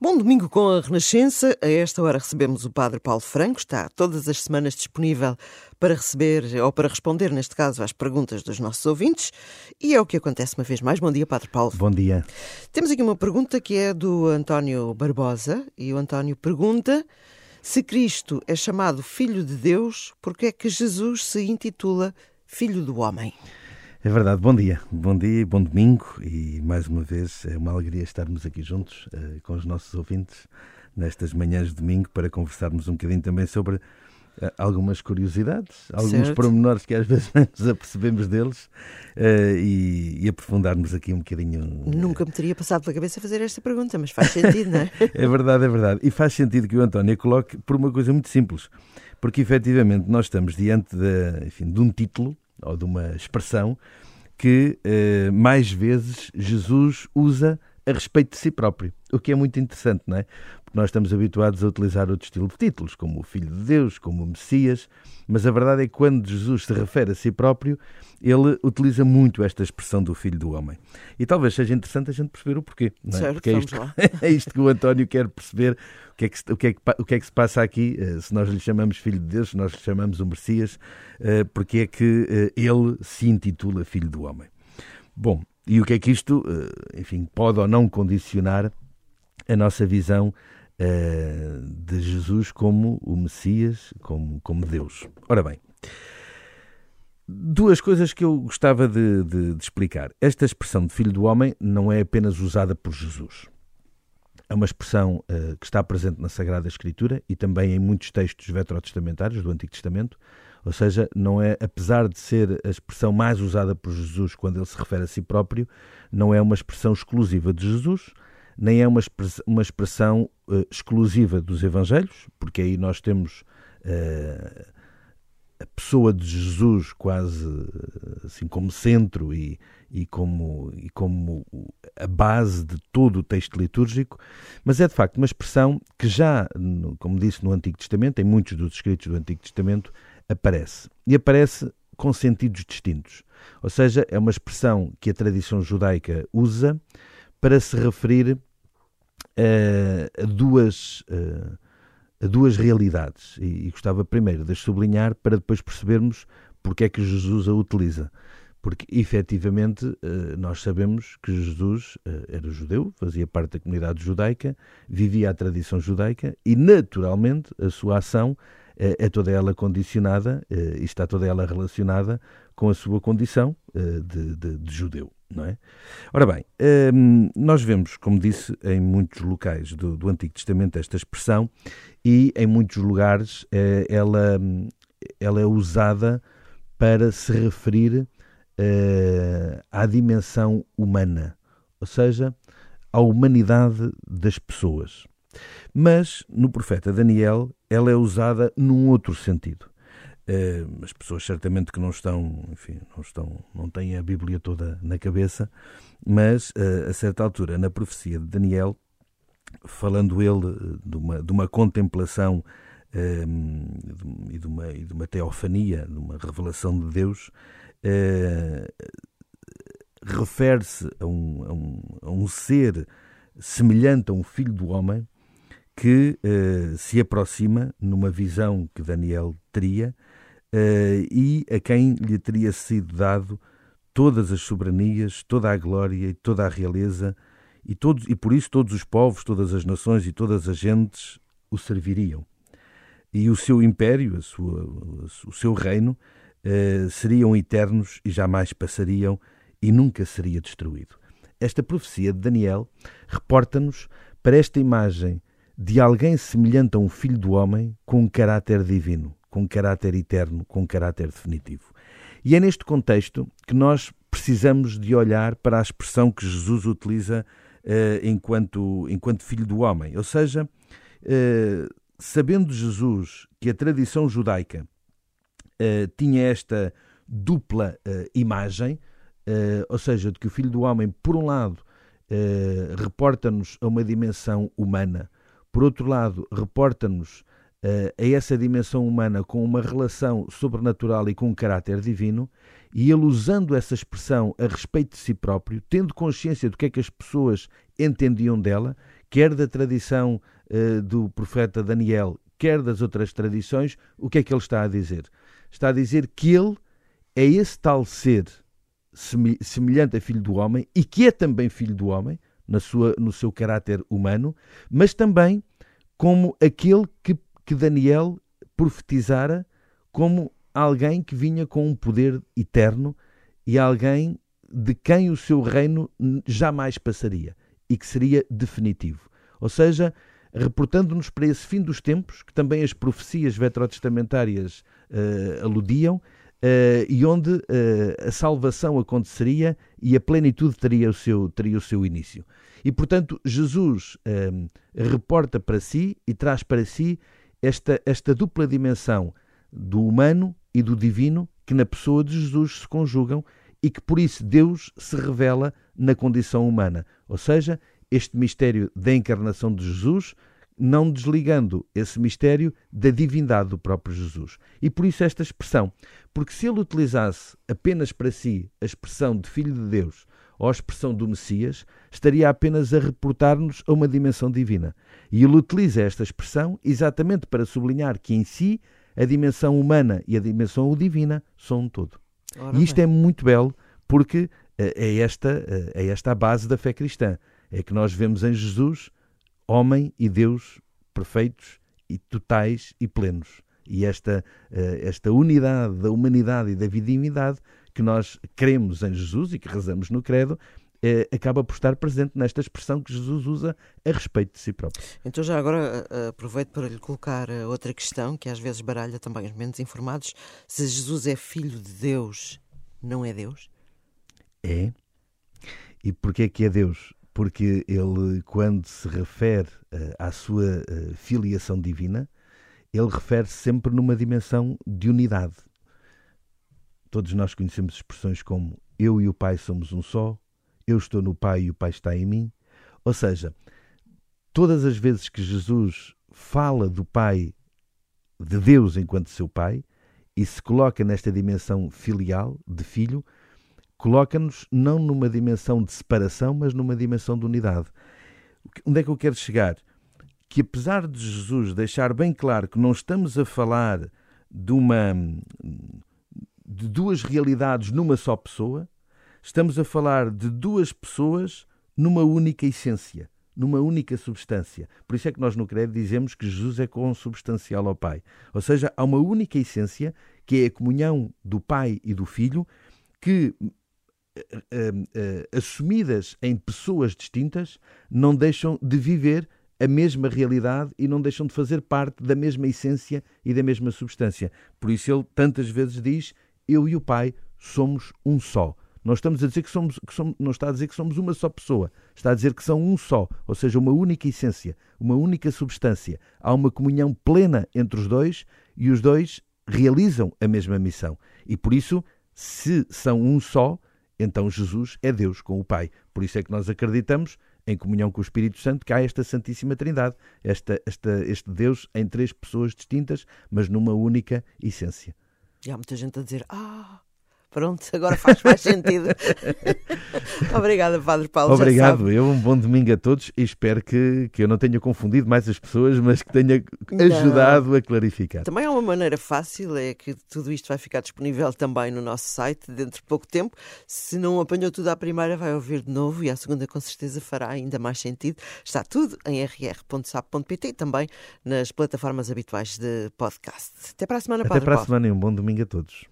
Bom domingo com a Renascença. A esta hora recebemos o Padre Paulo Franco. Está todas as semanas disponível para receber, ou para responder, neste caso, às perguntas dos nossos ouvintes. E é o que acontece uma vez mais. Bom dia, Padre Paulo. Bom dia. Temos aqui uma pergunta que é do António Barbosa. E o António pergunta se Cristo é chamado Filho de Deus, porque é que Jesus se intitula Filho do Homem? É verdade, bom dia, bom dia, bom domingo e mais uma vez é uma alegria estarmos aqui juntos uh, com os nossos ouvintes nestas manhãs de domingo para conversarmos um bocadinho também sobre uh, algumas curiosidades, alguns certo. pormenores que às vezes nos apercebemos deles uh, e, e, aprofundarmos aqui um bocadinho. Nunca me teria passado pela cabeça fazer esta pergunta, mas faz sentido, não é? é verdade, é verdade. E faz sentido que o António coloque por uma coisa muito simples, porque efetivamente nós estamos diante de, enfim, de um título ou de uma expressão que eh, mais vezes Jesus usa a respeito de si próprio, o que é muito interessante, não é? Nós estamos habituados a utilizar outro estilo de títulos, como o Filho de Deus, como o Messias, mas a verdade é que quando Jesus se refere a si próprio, ele utiliza muito esta expressão do Filho do Homem. E talvez seja interessante a gente perceber o porquê. É? Certo, Porque é isto, é isto que o António quer perceber, o que, é que, o, que é que, o que é que se passa aqui, eh, se nós lhe chamamos Filho de Deus, se nós lhe chamamos o Messias, eh, porque é que eh, ele se intitula Filho do Homem. Bom, e o que é que isto, enfim, pode ou não condicionar a nossa visão de Jesus como o Messias, como, como Deus? Ora bem, Duas coisas que eu gostava de, de, de, explicar. Esta expressão de filho do homem não é apenas usada por Jesus. É uma expressão uh, que está presente na Sagrada Escritura e também em muitos textos veterotestamentários do Antigo Testamento. Ou seja, não é, apesar de ser a expressão mais usada por Jesus quando ele se refere a si próprio, não é uma expressão exclusiva de Jesus, nem é uma expressão, uma expressão uh, exclusiva dos Evangelhos, porque aí nós temos. Uh, a pessoa de Jesus quase assim como centro e, e, como, e como a base de todo o texto litúrgico, mas é de facto uma expressão que já, como disse no Antigo Testamento, em muitos dos escritos do Antigo Testamento, aparece. E aparece com sentidos distintos. Ou seja, é uma expressão que a tradição judaica usa para se referir a, a duas. A, a duas realidades e, e gostava primeiro de sublinhar para depois percebermos porque é que Jesus a utiliza. Porque efetivamente eh, nós sabemos que Jesus eh, era judeu, fazia parte da comunidade judaica, vivia a tradição judaica e naturalmente a sua ação eh, é toda ela condicionada está toda ela relacionada com a sua condição de, de, de judeu não é? Ora bem, hum, nós vemos, como disse, em muitos locais do, do Antigo Testamento esta expressão e em muitos lugares eh, ela, ela é usada para se referir eh, à dimensão humana, ou seja, à humanidade das pessoas. Mas no profeta Daniel ela é usada num outro sentido. Uh, as pessoas certamente que não estão, enfim, não estão, não têm a Bíblia toda na cabeça, mas uh, a certa altura na profecia de Daniel, falando ele eh, de uma, de uma contemplação uh, e, de uma, e de uma teofania, de uma revelação de Deus, refere-se a um, a, um, a um ser semelhante a um filho do homem que se aproxima numa visão que Daniel teria uh, e a quem lhe teria sido dado todas as soberanias, toda a glória e toda a realeza, e, todos, e por isso todos os povos, todas as nações e todas as gentes o serviriam. E o seu império, sua, o seu reino, uh, seriam eternos e jamais passariam e nunca seria destruído. Esta profecia de Daniel reporta-nos para esta imagem de alguém semelhante a um filho do homem com um caráter divino com caráter eterno, com caráter definitivo. E é neste contexto que nós precisamos de olhar para a expressão que Jesus utiliza uh, enquanto, enquanto filho do homem. Ou seja, uh, sabendo Jesus que a tradição judaica uh, tinha esta dupla imagem, ou seja, de que o filho do homem, por um lado, reporta-nos a uma dimensão humana, por outro lado, reporta-nos uh, a essa dimensão humana com uma relação sobrenatural e com um caráter divino, e ele usando essa expressão a respeito de si próprio, tendo consciência do que é que as pessoas entendiam dela, quer da tradição uh, do profeta Daniel, quer das outras tradições, o que é que ele está a dizer? Está a dizer que ele é esse tal ser semelhante a filho do homem e que é também filho do homem, na sua, no seu caráter humano, mas também como aquele que, que Daniel profetizara como alguém que vinha com um poder eterno e alguém de quem o seu reino jamais passaria e que seria definitivo. Ou seja, reportando-nos para esse fim dos tempos, que também as profecias veterotestamentárias uh, aludiam, uh, e onde uh, a salvação aconteceria e a plenitude teria o seu, teria o seu início. E, portanto, Jesus reporta para si e traz para si esta, esta dupla dimensão do humano e do divino que na pessoa de Jesus se conjugam e que por isso Deus se revela na condição humana. Ou seja, este mistério da encarnação de Jesus, não desligando esse mistério da divindade do próprio Jesus. E por isso esta expressão, porque se ele utilizasse apenas para si a expressão de Filho de Deus ou a expressão do Messias, estaria apenas a reportar-nos a uma dimensão divina. E ele utiliza esta expressão exatamente para sublinhar que em si a dimensão humana e a dimensão divina são um todo. Ora e isto bem. é muito belo porque eh, é esta, eh, é esta a base da fé cristã. É que nós vemos em Jesus homem e Deus perfeitos e totais e plenos. E esta, eh, esta unidade da humanidade e da divindade que nós cremos em Jesus e que rezamos no credo eh, acaba por estar presente nesta expressão que Jesus usa a respeito de si próprio. Então, já agora eh, aproveito para lhe colocar outra questão que às vezes baralha também os menos informados: se Jesus é filho de Deus, não é Deus? É. E porquê que é Deus? Porque ele, quando se refere uh, à sua uh, filiação divina, ele refere-se sempre numa dimensão de unidade. Todos nós conhecemos expressões como eu e o Pai somos um só, eu estou no Pai e o Pai está em mim. Ou seja, todas as vezes que Jesus fala do Pai, de Deus enquanto seu Pai, e se coloca nesta dimensão filial, de filho, coloca-nos não numa dimensão de separação, mas numa dimensão de unidade. Onde é que eu quero chegar? Que apesar de Jesus deixar bem claro que não estamos a falar de uma de duas realidades numa só pessoa, Estamos a falar de duas pessoas numa única essência, numa única substância. Por isso é que nós no Credo dizemos que Jesus é consubstancial ao Pai. Ou seja, há uma única essência, que é a comunhão do Pai e do Filho, que assumidas em pessoas distintas, não deixam de viver a mesma realidade e não deixam de fazer parte da mesma essência e da mesma substância. Por isso ele tantas vezes diz: Eu e o Pai somos um só. Não estamos a dizer que somos, que somos, não está a dizer que somos uma só pessoa, está a dizer que são um só, ou seja, uma única essência, uma única substância. Há uma comunhão plena entre os dois e os dois realizam a mesma missão. E por isso, se são um só, então Jesus é Deus com o Pai. Por isso é que nós acreditamos, em comunhão com o Espírito Santo, que há esta Santíssima Trindade, esta, esta, este Deus em três pessoas distintas, mas numa única essência. E há muita gente a dizer: Ah, Pronto, agora faz mais sentido. Obrigada, Padre Paulo. Obrigado, eu. Um bom domingo a todos e espero que, que eu não tenha confundido mais as pessoas, mas que tenha ajudado não. a clarificar. Também há uma maneira fácil, é que tudo isto vai ficar disponível também no nosso site dentro de pouco tempo. Se não apanhou tudo à primeira, vai ouvir de novo e à segunda, com certeza, fará ainda mais sentido. Está tudo em rr.sap.pt e também nas plataformas habituais de podcast. Até para a semana, Até Padre para Paulo. a semana e um bom domingo a todos.